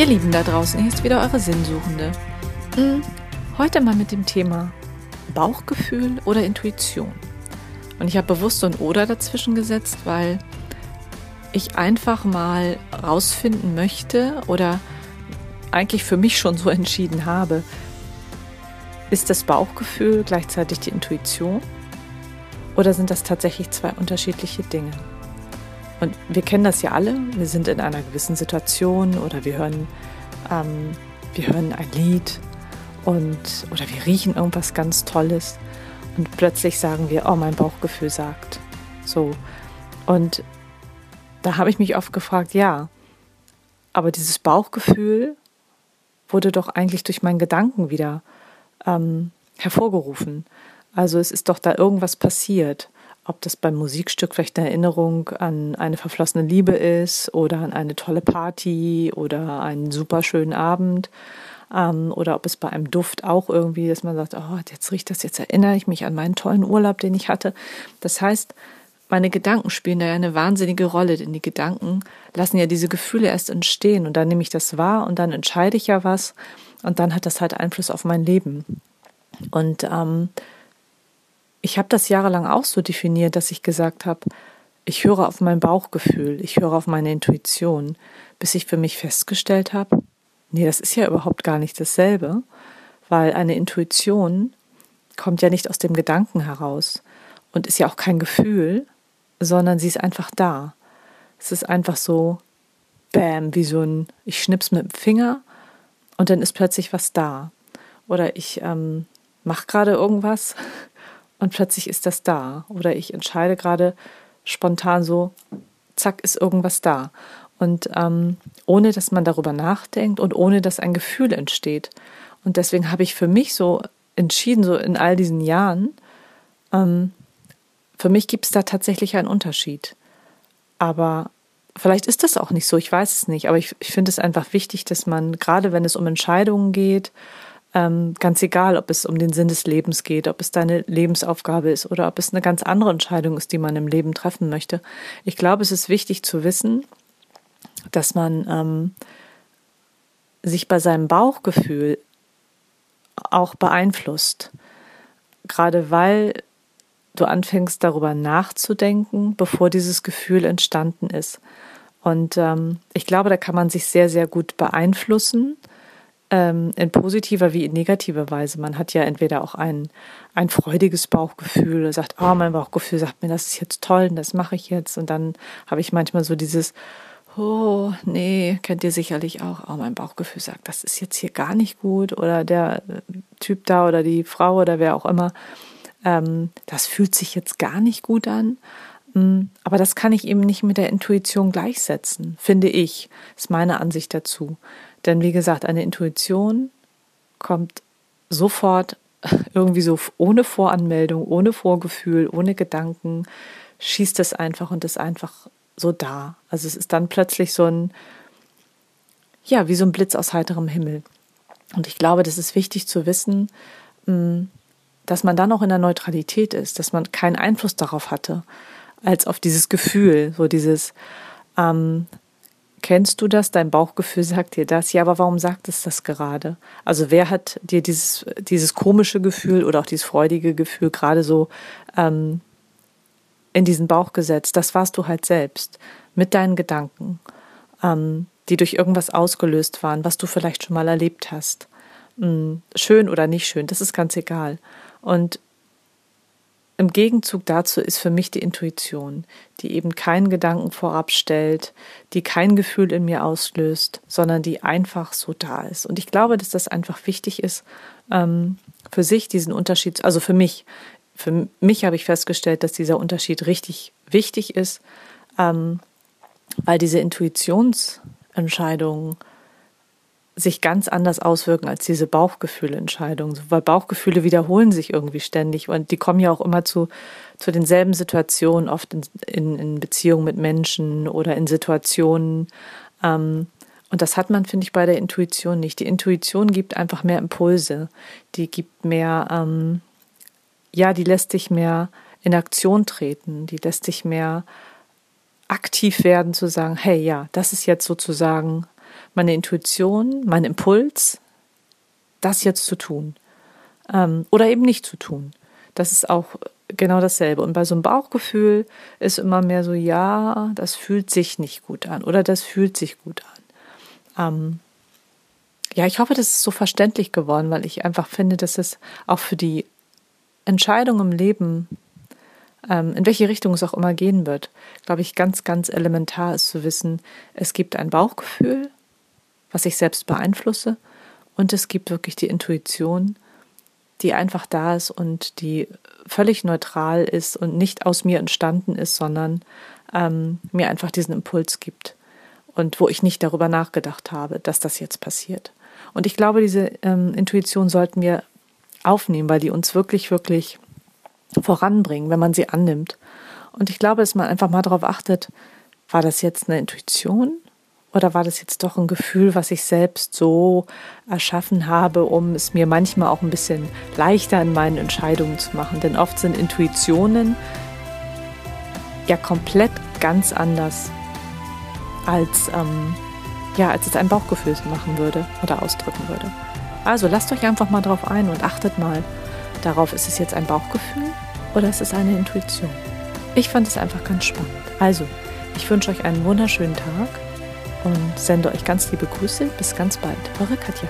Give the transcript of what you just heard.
Ihr Lieben da draußen, hier ist wieder eure Sinnsuchende. Hm, heute mal mit dem Thema Bauchgefühl oder Intuition. Und ich habe bewusst so ein Oder dazwischen gesetzt, weil ich einfach mal rausfinden möchte oder eigentlich für mich schon so entschieden habe, ist das Bauchgefühl gleichzeitig die Intuition oder sind das tatsächlich zwei unterschiedliche Dinge? Und wir kennen das ja alle. Wir sind in einer gewissen Situation oder wir hören, ähm, wir hören ein Lied und oder wir riechen irgendwas ganz Tolles und plötzlich sagen wir, oh, mein Bauchgefühl sagt so. Und da habe ich mich oft gefragt, ja, aber dieses Bauchgefühl wurde doch eigentlich durch meinen Gedanken wieder ähm, hervorgerufen. Also es ist doch da irgendwas passiert ob das beim Musikstück vielleicht eine Erinnerung an eine verflossene Liebe ist oder an eine tolle Party oder einen super schönen Abend. Ähm, oder ob es bei einem Duft auch irgendwie, dass man sagt, oh, jetzt riecht das, jetzt erinnere ich mich an meinen tollen Urlaub, den ich hatte. Das heißt, meine Gedanken spielen da ja eine wahnsinnige Rolle, denn die Gedanken lassen ja diese Gefühle erst entstehen und dann nehme ich das wahr und dann entscheide ich ja was und dann hat das halt Einfluss auf mein Leben. Und ähm, ich habe das jahrelang auch so definiert, dass ich gesagt habe, ich höre auf mein Bauchgefühl, ich höre auf meine Intuition, bis ich für mich festgestellt habe, nee, das ist ja überhaupt gar nicht dasselbe, weil eine Intuition kommt ja nicht aus dem Gedanken heraus und ist ja auch kein Gefühl, sondern sie ist einfach da. Es ist einfach so, bam, wie so ein, ich schnips mit dem Finger und dann ist plötzlich was da. Oder ich ähm, mache gerade irgendwas und plötzlich ist das da. Oder ich entscheide gerade spontan so, zack, ist irgendwas da. Und ähm, ohne dass man darüber nachdenkt und ohne dass ein Gefühl entsteht. Und deswegen habe ich für mich so entschieden, so in all diesen Jahren, ähm, für mich gibt es da tatsächlich einen Unterschied. Aber vielleicht ist das auch nicht so, ich weiß es nicht. Aber ich, ich finde es einfach wichtig, dass man, gerade wenn es um Entscheidungen geht, ähm, ganz egal, ob es um den Sinn des Lebens geht, ob es deine Lebensaufgabe ist oder ob es eine ganz andere Entscheidung ist, die man im Leben treffen möchte. Ich glaube, es ist wichtig zu wissen, dass man ähm, sich bei seinem Bauchgefühl auch beeinflusst. Gerade weil du anfängst darüber nachzudenken, bevor dieses Gefühl entstanden ist. Und ähm, ich glaube, da kann man sich sehr, sehr gut beeinflussen ähm, in positiver wie in negativer Weise. Man hat ja entweder auch ein, ein freudiges Bauchgefühl, sagt, oh, mein Bauchgefühl sagt mir, das ist jetzt toll und das mache ich jetzt. Und dann habe ich manchmal so dieses, oh, nee, kennt ihr sicherlich auch, oh, mein Bauchgefühl sagt, das ist jetzt hier gar nicht gut. Oder der äh, Typ da oder die Frau oder wer auch immer, ähm, das fühlt sich jetzt gar nicht gut an. Mm, aber das kann ich eben nicht mit der Intuition gleichsetzen, finde ich, ist meine Ansicht dazu. Denn wie gesagt, eine Intuition kommt sofort irgendwie so ohne Voranmeldung, ohne Vorgefühl, ohne Gedanken, schießt es einfach und ist einfach so da. Also es ist dann plötzlich so ein, ja, wie so ein Blitz aus heiterem Himmel. Und ich glaube, das ist wichtig zu wissen, mm, dass man dann auch in der Neutralität ist, dass man keinen Einfluss darauf hatte, als auf dieses Gefühl, so dieses, ähm, Kennst du das? Dein Bauchgefühl sagt dir das. Ja, aber warum sagt es das gerade? Also wer hat dir dieses, dieses komische Gefühl oder auch dieses freudige Gefühl gerade so ähm, in diesen Bauch gesetzt? Das warst du halt selbst mit deinen Gedanken, ähm, die durch irgendwas ausgelöst waren, was du vielleicht schon mal erlebt hast. Mhm, schön oder nicht schön, das ist ganz egal. Und im Gegenzug dazu ist für mich die Intuition, die eben keinen Gedanken vorab stellt, die kein Gefühl in mir auslöst, sondern die einfach so da ist. Und ich glaube, dass das einfach wichtig ist, ähm, für sich diesen Unterschied, also für mich, für mich habe ich festgestellt, dass dieser Unterschied richtig wichtig ist, ähm, weil diese Intuitionsentscheidungen sich ganz anders auswirken als diese Bauchgefühlentscheidungen. Weil Bauchgefühle wiederholen sich irgendwie ständig und die kommen ja auch immer zu, zu denselben Situationen, oft in, in, in Beziehungen mit Menschen oder in Situationen. Ähm, und das hat man, finde ich, bei der Intuition nicht. Die Intuition gibt einfach mehr Impulse. Die gibt mehr, ähm, ja, die lässt dich mehr in Aktion treten. Die lässt dich mehr aktiv werden, zu sagen, hey, ja, das ist jetzt sozusagen meine Intuition, mein Impuls, das jetzt zu tun ähm, oder eben nicht zu tun. Das ist auch genau dasselbe. Und bei so einem Bauchgefühl ist immer mehr so, ja, das fühlt sich nicht gut an oder das fühlt sich gut an. Ähm, ja, ich hoffe, das ist so verständlich geworden, weil ich einfach finde, dass es auch für die Entscheidung im Leben, ähm, in welche Richtung es auch immer gehen wird, glaube ich, ganz, ganz elementar ist zu wissen, es gibt ein Bauchgefühl, was ich selbst beeinflusse, und es gibt wirklich die Intuition, die einfach da ist und die völlig neutral ist und nicht aus mir entstanden ist, sondern ähm, mir einfach diesen Impuls gibt und wo ich nicht darüber nachgedacht habe, dass das jetzt passiert. Und ich glaube, diese ähm, Intuition sollten wir aufnehmen, weil die uns wirklich, wirklich voranbringen, wenn man sie annimmt. Und ich glaube, dass man einfach mal darauf achtet, war das jetzt eine Intuition oder war das jetzt doch ein Gefühl, was ich selbst so erschaffen habe, um es mir manchmal auch ein bisschen leichter in meinen Entscheidungen zu machen? Denn oft sind Intuitionen ja komplett ganz anders als, ähm, ja, als es ein Bauchgefühl machen würde oder ausdrücken würde. Also lasst euch einfach mal drauf ein und achtet mal darauf, ist es jetzt ein Bauchgefühl oder ist es eine Intuition? Ich fand es einfach ganz spannend. Also, ich wünsche euch einen wunderschönen Tag und sende euch ganz liebe Grüße. Bis ganz bald. Eure Katja.